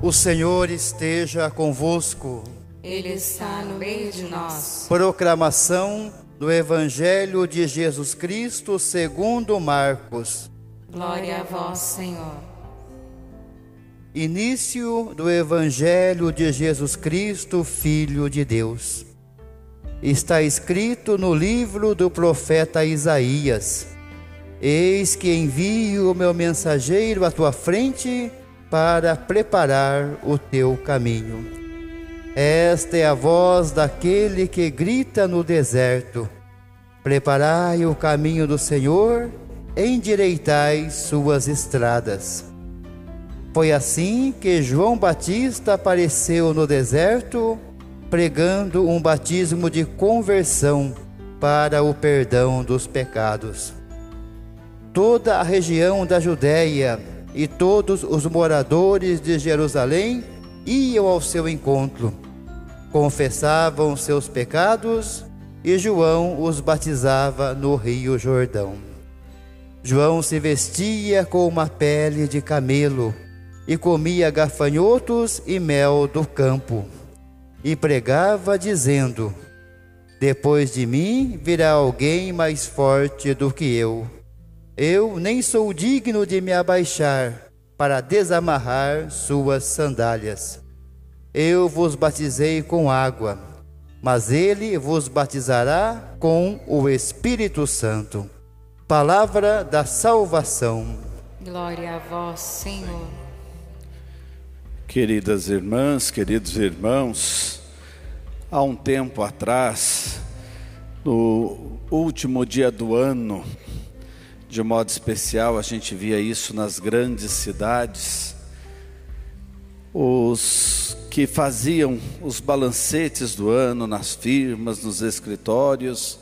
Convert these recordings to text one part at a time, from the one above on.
O Senhor esteja convosco. Ele está no meio de nós. Proclamação do Evangelho de Jesus Cristo segundo Marcos. Glória a vós, Senhor. Início do Evangelho de Jesus Cristo, Filho de Deus. Está escrito no livro do profeta Isaías: Eis que envio o meu mensageiro à tua frente para preparar o teu caminho. Esta é a voz daquele que grita no deserto: Preparai o caminho do Senhor, endireitai suas estradas. Foi assim que João Batista apareceu no deserto, pregando um batismo de conversão para o perdão dos pecados. Toda a região da Judéia e todos os moradores de Jerusalém iam ao seu encontro, confessavam seus pecados e João os batizava no Rio Jordão. João se vestia com uma pele de camelo e comia gafanhotos e mel do campo, e pregava, dizendo: Depois de mim virá alguém mais forte do que eu eu nem sou digno de me abaixar para desamarrar suas sandálias. Eu vos batizei com água, mas ele vos batizará com o Espírito Santo. Palavra da salvação. Glória a vós, Senhor. Queridas irmãs, queridos irmãos, há um tempo atrás, no último dia do ano, de modo especial, a gente via isso nas grandes cidades. Os que faziam os balancetes do ano nas firmas, nos escritórios,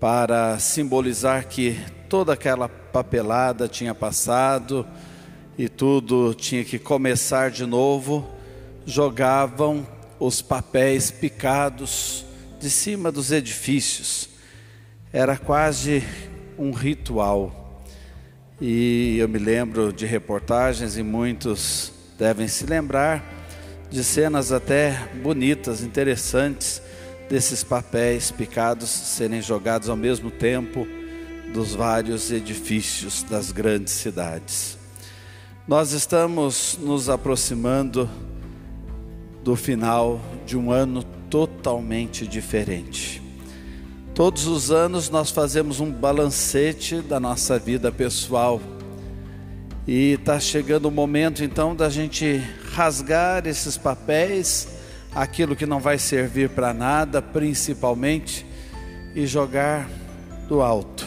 para simbolizar que toda aquela papelada tinha passado e tudo tinha que começar de novo, jogavam os papéis picados de cima dos edifícios. Era quase um ritual. E eu me lembro de reportagens, e muitos devem se lembrar, de cenas até bonitas, interessantes, desses papéis picados serem jogados ao mesmo tempo dos vários edifícios das grandes cidades. Nós estamos nos aproximando do final de um ano totalmente diferente. Todos os anos nós fazemos um balancete da nossa vida pessoal. E está chegando o momento então da gente rasgar esses papéis, aquilo que não vai servir para nada, principalmente, e jogar do alto,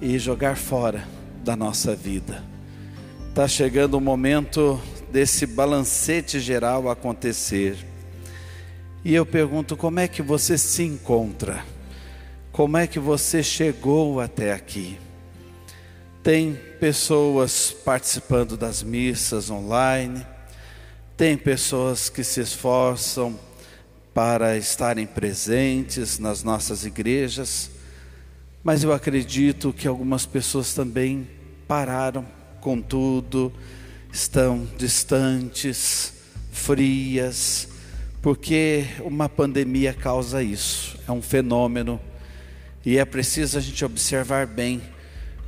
e jogar fora da nossa vida. Está chegando o momento desse balancete geral acontecer. E eu pergunto: como é que você se encontra? Como é que você chegou até aqui? Tem pessoas participando das missas online, tem pessoas que se esforçam para estarem presentes nas nossas igrejas, mas eu acredito que algumas pessoas também pararam com tudo, estão distantes, frias, porque uma pandemia causa isso, é um fenômeno e é preciso a gente observar bem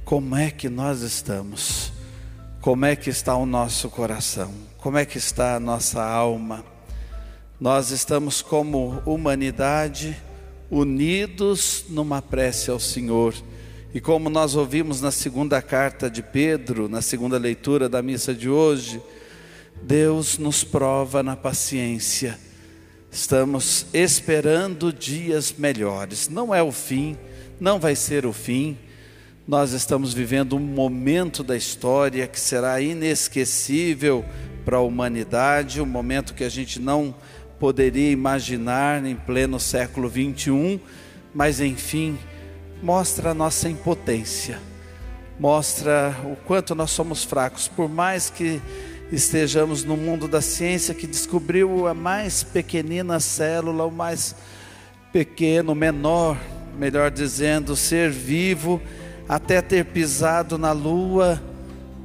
como é que nós estamos, como é que está o nosso coração, como é que está a nossa alma. Nós estamos como humanidade unidos numa prece ao Senhor. E como nós ouvimos na segunda carta de Pedro, na segunda leitura da missa de hoje, Deus nos prova na paciência. Estamos esperando dias melhores. Não é o fim, não vai ser o fim. Nós estamos vivendo um momento da história que será inesquecível para a humanidade, um momento que a gente não poderia imaginar em pleno século 21, mas enfim, mostra a nossa impotência, mostra o quanto nós somos fracos, por mais que estejamos no mundo da ciência que descobriu a mais pequenina célula, o mais pequeno, menor melhor dizendo, ser vivo, até ter pisado na lua,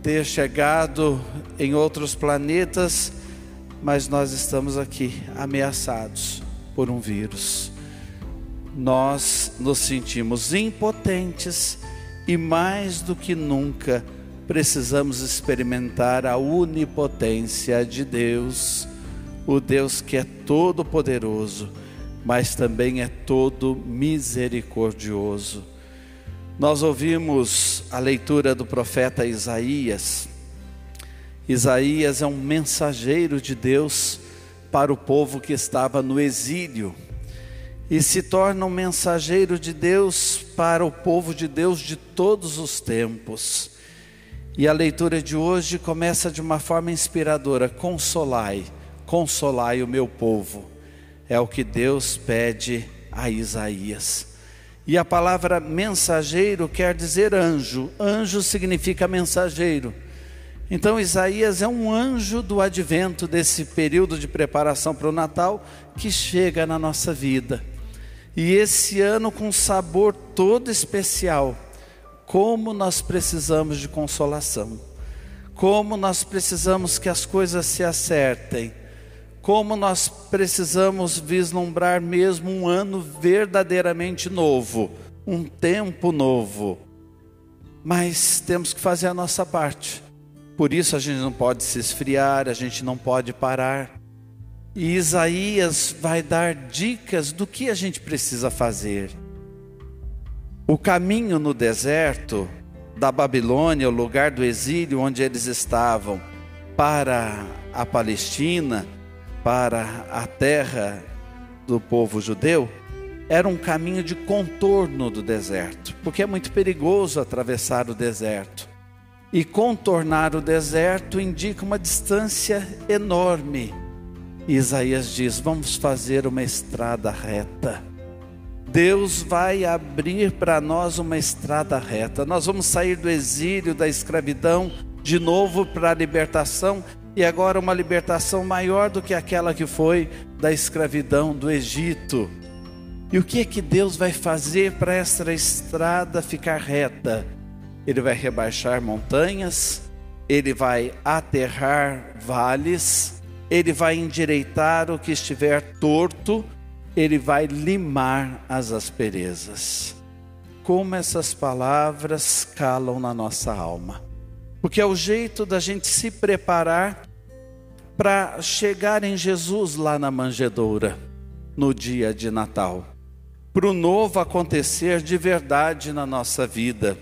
ter chegado em outros planetas, mas nós estamos aqui ameaçados por um vírus. Nós nos sentimos impotentes e mais do que nunca precisamos experimentar a onipotência de Deus, o Deus que é todo poderoso, mas também é todo misericordioso. Nós ouvimos a leitura do profeta Isaías. Isaías é um mensageiro de Deus para o povo que estava no exílio e se torna um mensageiro de Deus para o povo de Deus de todos os tempos. E a leitura de hoje começa de uma forma inspiradora: consolai, consolai o meu povo. É o que Deus pede a Isaías. E a palavra mensageiro quer dizer anjo. Anjo significa mensageiro. Então Isaías é um anjo do advento desse período de preparação para o Natal que chega na nossa vida. E esse ano com sabor todo especial, como nós precisamos de consolação. Como nós precisamos que as coisas se acertem como nós precisamos vislumbrar mesmo um ano verdadeiramente novo, um tempo novo. Mas temos que fazer a nossa parte. Por isso a gente não pode se esfriar, a gente não pode parar. E Isaías vai dar dicas do que a gente precisa fazer. O caminho no deserto da Babilônia, o lugar do exílio onde eles estavam, para a Palestina, para a terra do povo judeu era um caminho de contorno do deserto, porque é muito perigoso atravessar o deserto. E contornar o deserto indica uma distância enorme. E Isaías diz: vamos fazer uma estrada reta. Deus vai abrir para nós uma estrada reta. Nós vamos sair do exílio, da escravidão, de novo para a libertação e agora uma libertação maior do que aquela que foi da escravidão do Egito. E o que é que Deus vai fazer para esta estrada ficar reta? Ele vai rebaixar montanhas, ele vai aterrar vales, ele vai endireitar o que estiver torto, ele vai limar as asperezas. Como essas palavras calam na nossa alma porque é o jeito da gente se preparar para chegar em Jesus lá na manjedoura, no dia de Natal, para o novo acontecer de verdade na nossa vida.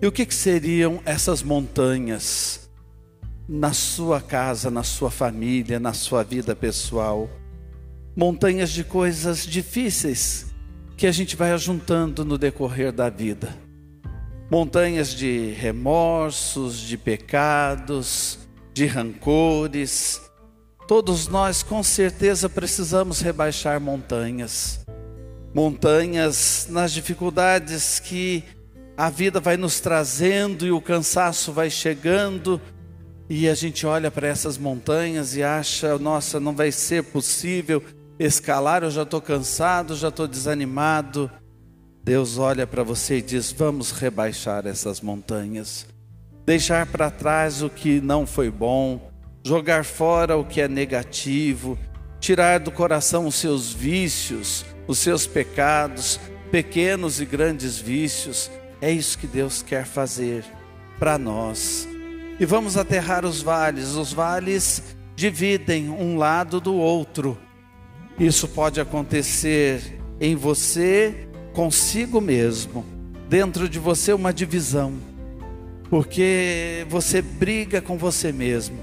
E o que, que seriam essas montanhas na sua casa, na sua família, na sua vida pessoal? Montanhas de coisas difíceis que a gente vai ajuntando no decorrer da vida montanhas de remorsos, de pecados, de rancores. Todos nós com certeza precisamos rebaixar montanhas. Montanhas nas dificuldades que a vida vai nos trazendo e o cansaço vai chegando, e a gente olha para essas montanhas e acha, nossa, não vai ser possível escalar, eu já estou cansado, já estou desanimado. Deus olha para você e diz: Vamos rebaixar essas montanhas, deixar para trás o que não foi bom, jogar fora o que é negativo, tirar do coração os seus vícios, os seus pecados, pequenos e grandes vícios. É isso que Deus quer fazer para nós. E vamos aterrar os vales. Os vales dividem um lado do outro. Isso pode acontecer em você consigo mesmo, dentro de você uma divisão, porque você briga com você mesmo,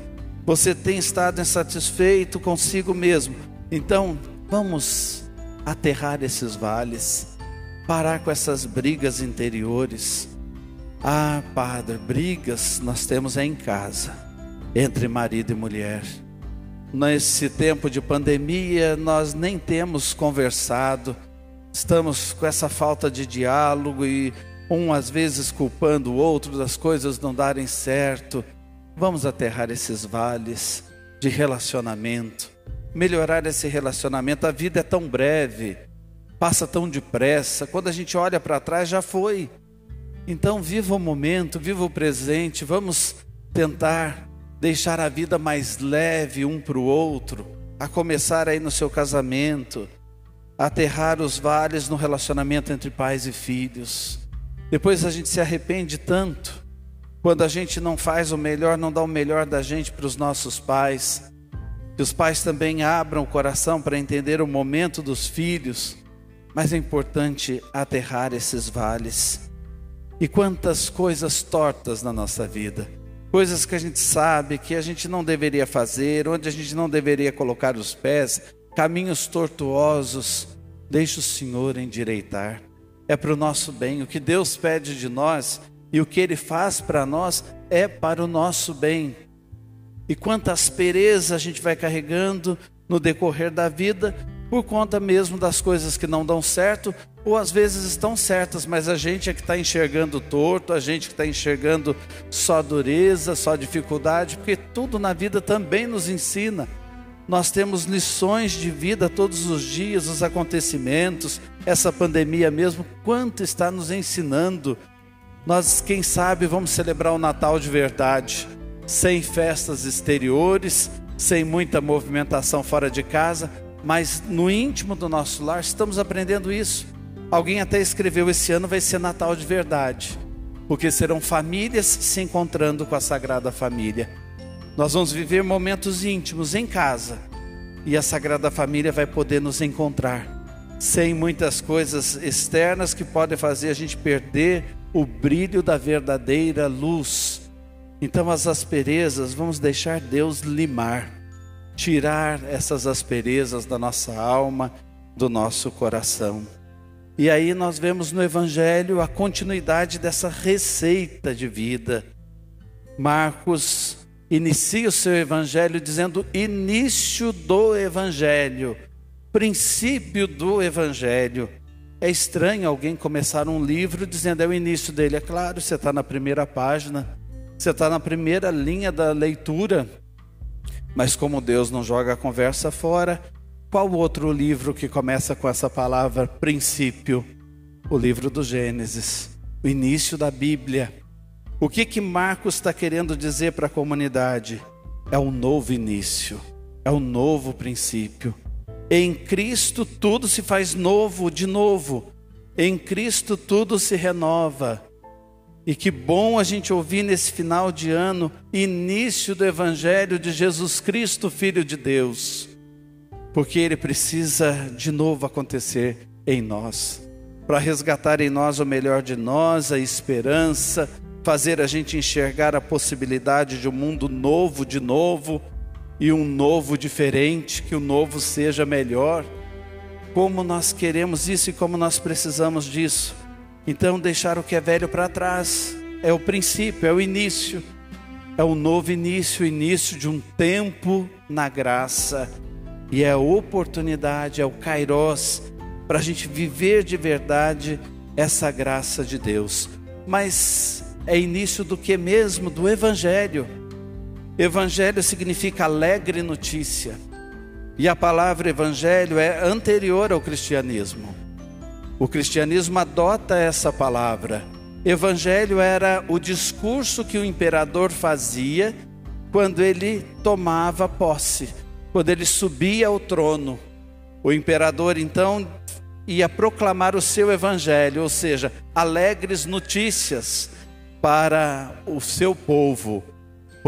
você tem estado insatisfeito consigo mesmo. Então, vamos aterrar esses vales, parar com essas brigas interiores. Ah, Padre, brigas nós temos em casa, entre marido e mulher. Nesse tempo de pandemia, nós nem temos conversado, Estamos com essa falta de diálogo e um às vezes culpando o outro das coisas não darem certo. Vamos aterrar esses vales de relacionamento, melhorar esse relacionamento. A vida é tão breve, passa tão depressa. Quando a gente olha para trás, já foi. Então, viva o momento, viva o presente, vamos tentar deixar a vida mais leve um para o outro, a começar aí no seu casamento, aterrar os vales no relacionamento entre pais e filhos. Depois a gente se arrepende tanto quando a gente não faz o melhor, não dá o melhor da gente para os nossos pais. Que os pais também abram o coração para entender o momento dos filhos, mas é importante aterrar esses vales. E quantas coisas tortas na nossa vida, coisas que a gente sabe que a gente não deveria fazer, onde a gente não deveria colocar os pés, caminhos tortuosos, deixe o Senhor endireitar. É para o nosso bem. O que Deus pede de nós e o que Ele faz para nós é para o nosso bem. E quanta aspereza a gente vai carregando no decorrer da vida, por conta mesmo das coisas que não dão certo, ou às vezes estão certas, mas a gente é que está enxergando torto, a gente que está enxergando só dureza, só dificuldade, porque tudo na vida também nos ensina. Nós temos lições de vida todos os dias, os acontecimentos, essa pandemia mesmo, quanto está nos ensinando. Nós, quem sabe, vamos celebrar o Natal de verdade, sem festas exteriores, sem muita movimentação fora de casa, mas no íntimo do nosso lar estamos aprendendo isso. Alguém até escreveu: esse ano vai ser Natal de verdade, porque serão famílias se encontrando com a Sagrada Família. Nós vamos viver momentos íntimos em casa e a Sagrada Família vai poder nos encontrar, sem muitas coisas externas que podem fazer a gente perder o brilho da verdadeira luz. Então, as asperezas, vamos deixar Deus limar tirar essas asperezas da nossa alma, do nosso coração. E aí nós vemos no Evangelho a continuidade dessa receita de vida. Marcos inicia o seu Evangelho dizendo início do Evangelho, princípio do Evangelho. É estranho alguém começar um livro dizendo é o início dele. É claro, você está na primeira página, você está na primeira linha da leitura. Mas como Deus não joga a conversa fora, qual outro livro que começa com essa palavra princípio? O livro do Gênesis, o início da Bíblia. O que que Marcos está querendo dizer para a comunidade? É um novo início, é um novo princípio. Em Cristo tudo se faz novo de novo. Em Cristo tudo se renova. E que bom a gente ouvir nesse final de ano, início do Evangelho de Jesus Cristo, Filho de Deus, porque ele precisa de novo acontecer em nós, para resgatar em nós o melhor de nós, a esperança, fazer a gente enxergar a possibilidade de um mundo novo de novo e um novo diferente, que o novo seja melhor. Como nós queremos isso e como nós precisamos disso. Então, deixar o que é velho para trás é o princípio, é o início, é o novo início, o início de um tempo na graça, e é a oportunidade, é o Kairos, para a gente viver de verdade essa graça de Deus. Mas é início do que mesmo? Do Evangelho. Evangelho significa alegre notícia. E a palavra evangelho é anterior ao cristianismo. O cristianismo adota essa palavra. Evangelho era o discurso que o imperador fazia quando ele tomava posse, quando ele subia ao trono. O imperador então ia proclamar o seu evangelho, ou seja, alegres notícias para o seu povo.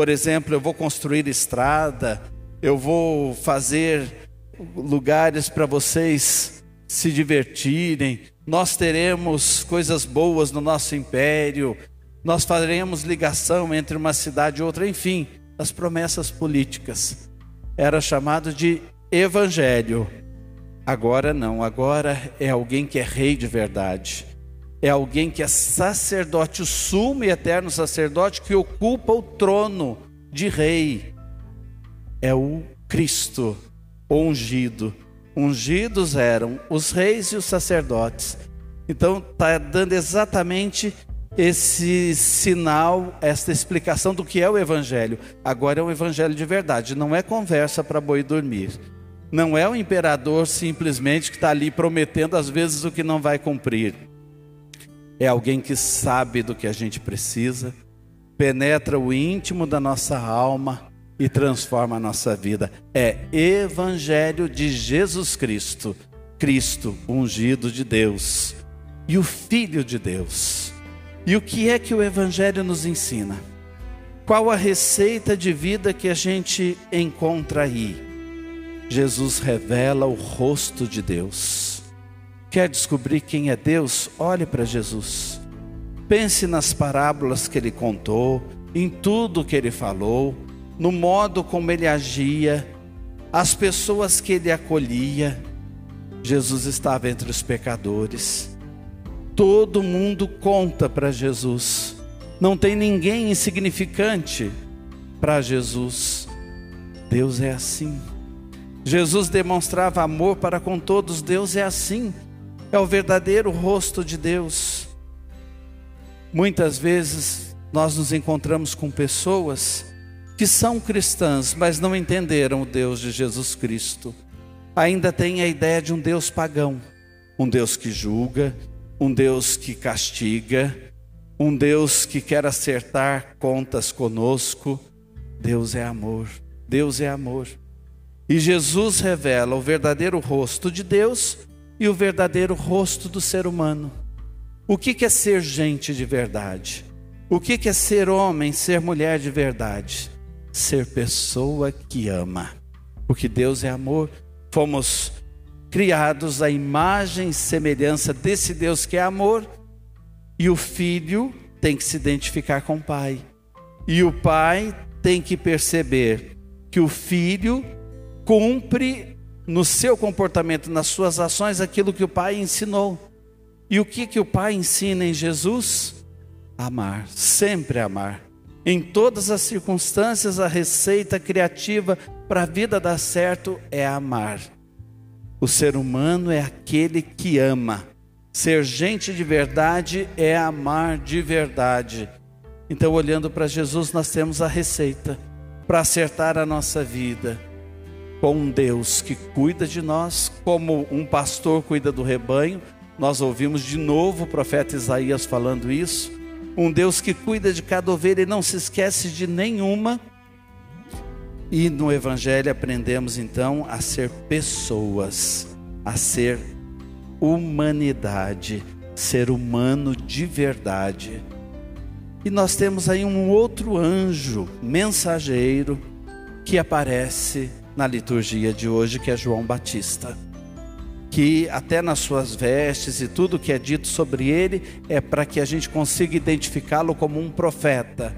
Por exemplo, eu vou construir estrada, eu vou fazer lugares para vocês se divertirem, nós teremos coisas boas no nosso império, nós faremos ligação entre uma cidade e outra, enfim, as promessas políticas. Era chamado de evangelho. Agora não, agora é alguém que é rei de verdade. É alguém que é sacerdote, o sumo e eterno sacerdote que ocupa o trono de rei. É o Cristo ungido ungidos eram os reis e os sacerdotes. Então está dando exatamente esse sinal, essa explicação do que é o evangelho. Agora é um evangelho de verdade, não é conversa para boi dormir. Não é o imperador simplesmente que está ali prometendo às vezes o que não vai cumprir. É alguém que sabe do que a gente precisa, penetra o íntimo da nossa alma e transforma a nossa vida. É Evangelho de Jesus Cristo, Cristo, ungido de Deus e o Filho de Deus. E o que é que o Evangelho nos ensina? Qual a receita de vida que a gente encontra aí? Jesus revela o rosto de Deus. Quer descobrir quem é Deus? Olhe para Jesus. Pense nas parábolas que ele contou, em tudo que ele falou, no modo como ele agia, as pessoas que ele acolhia. Jesus estava entre os pecadores. Todo mundo conta para Jesus. Não tem ninguém insignificante para Jesus. Deus é assim. Jesus demonstrava amor para com todos, Deus é assim, é o verdadeiro rosto de Deus. Muitas vezes nós nos encontramos com pessoas que são cristãs, mas não entenderam o Deus de Jesus Cristo. Ainda têm a ideia de um Deus pagão, um Deus que julga, um Deus que castiga, um Deus que quer acertar contas conosco. Deus é amor, Deus é amor. E Jesus revela o verdadeiro rosto de Deus e o verdadeiro rosto do ser humano. O que é ser gente de verdade? O que é ser homem, ser mulher de verdade? Ser pessoa que ama. Porque Deus é amor. Fomos criados à imagem e semelhança desse Deus que é amor. E o filho tem que se identificar com o pai. E o pai tem que perceber que o filho cumpre no seu comportamento, nas suas ações, aquilo que o Pai ensinou. E o que, que o Pai ensina em Jesus? Amar, sempre amar. Em todas as circunstâncias, a receita criativa para a vida dar certo é amar. O ser humano é aquele que ama. Ser gente de verdade é amar de verdade. Então, olhando para Jesus, nós temos a receita para acertar a nossa vida com um Deus que cuida de nós, como um pastor cuida do rebanho. Nós ouvimos de novo o profeta Isaías falando isso. Um Deus que cuida de cada ovelha e não se esquece de nenhuma. E no Evangelho aprendemos então a ser pessoas, a ser humanidade, ser humano de verdade. E nós temos aí um outro anjo, mensageiro, que aparece na liturgia de hoje, que é João Batista. Que até nas suas vestes e tudo que é dito sobre ele é para que a gente consiga identificá-lo como um profeta.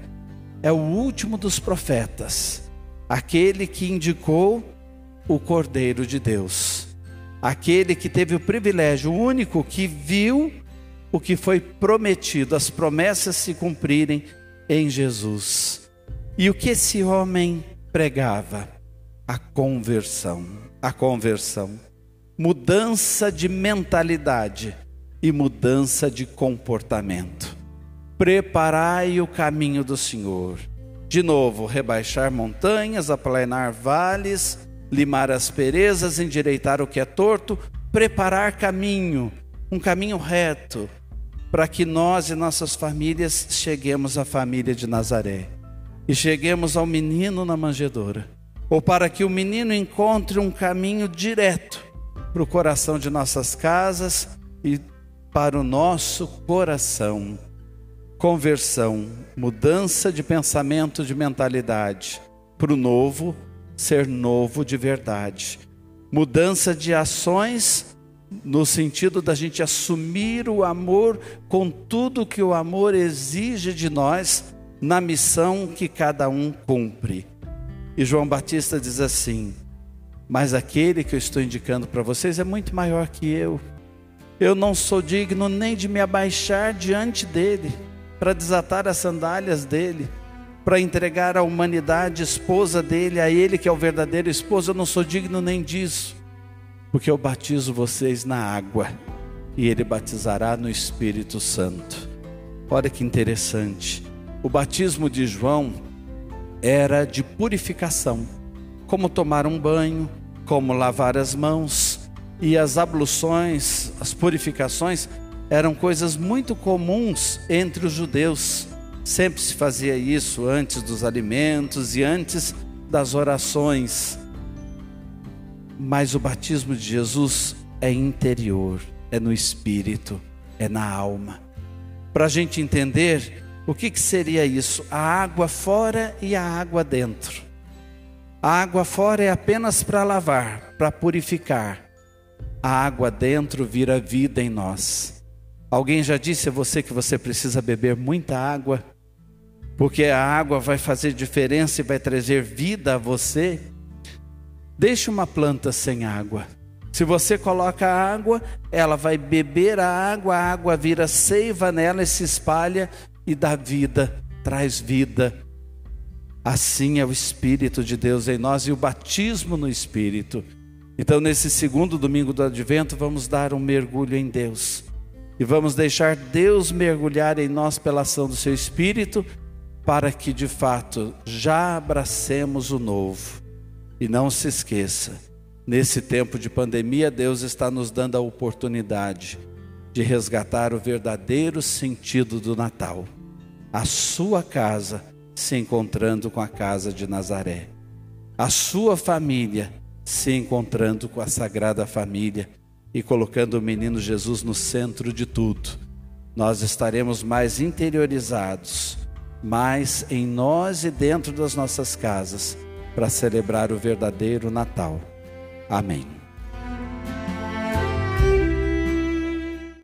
É o último dos profetas, aquele que indicou o Cordeiro de Deus, aquele que teve o privilégio, único que viu o que foi prometido, as promessas se cumprirem em Jesus. E o que esse homem pregava? A conversão, a conversão, mudança de mentalidade e mudança de comportamento. Preparai o caminho do Senhor. De novo, rebaixar montanhas, aplanar vales, limar asperezas, endireitar o que é torto, preparar caminho, um caminho reto, para que nós e nossas famílias cheguemos à família de Nazaré e cheguemos ao menino na manjedoura ou para que o menino encontre um caminho direto para o coração de nossas casas e para o nosso coração. Conversão, mudança de pensamento, de mentalidade, para o novo ser novo de verdade. Mudança de ações no sentido da gente assumir o amor com tudo que o amor exige de nós na missão que cada um cumpre. E João Batista diz assim: Mas aquele que eu estou indicando para vocês é muito maior que eu. Eu não sou digno nem de me abaixar diante dele, para desatar as sandálias dele, para entregar a humanidade esposa dele, a ele que é o verdadeiro esposo. Eu não sou digno nem disso, porque eu batizo vocês na água e ele batizará no Espírito Santo. Olha que interessante. O batismo de João era de purificação, como tomar um banho, como lavar as mãos, e as abluções, as purificações eram coisas muito comuns entre os judeus. Sempre se fazia isso antes dos alimentos e antes das orações. Mas o batismo de Jesus é interior, é no espírito, é na alma. Para a gente entender o que, que seria isso, a água fora e a água dentro. A água fora é apenas para lavar, para purificar. A água dentro vira vida em nós. Alguém já disse a você que você precisa beber muita água? Porque a água vai fazer diferença e vai trazer vida a você? Deixe uma planta sem água. Se você coloca água, ela vai beber a água, a água vira seiva nela e se espalha e dá vida, traz vida. Assim é o Espírito de Deus em nós e o batismo no Espírito. Então, nesse segundo domingo do Advento, vamos dar um mergulho em Deus e vamos deixar Deus mergulhar em nós pela ação do Seu Espírito, para que de fato já abracemos o novo. E não se esqueça, Nesse tempo de pandemia, Deus está nos dando a oportunidade de resgatar o verdadeiro sentido do Natal. A sua casa se encontrando com a casa de Nazaré. A sua família se encontrando com a Sagrada Família e colocando o menino Jesus no centro de tudo. Nós estaremos mais interiorizados, mais em nós e dentro das nossas casas, para celebrar o verdadeiro Natal. Amém.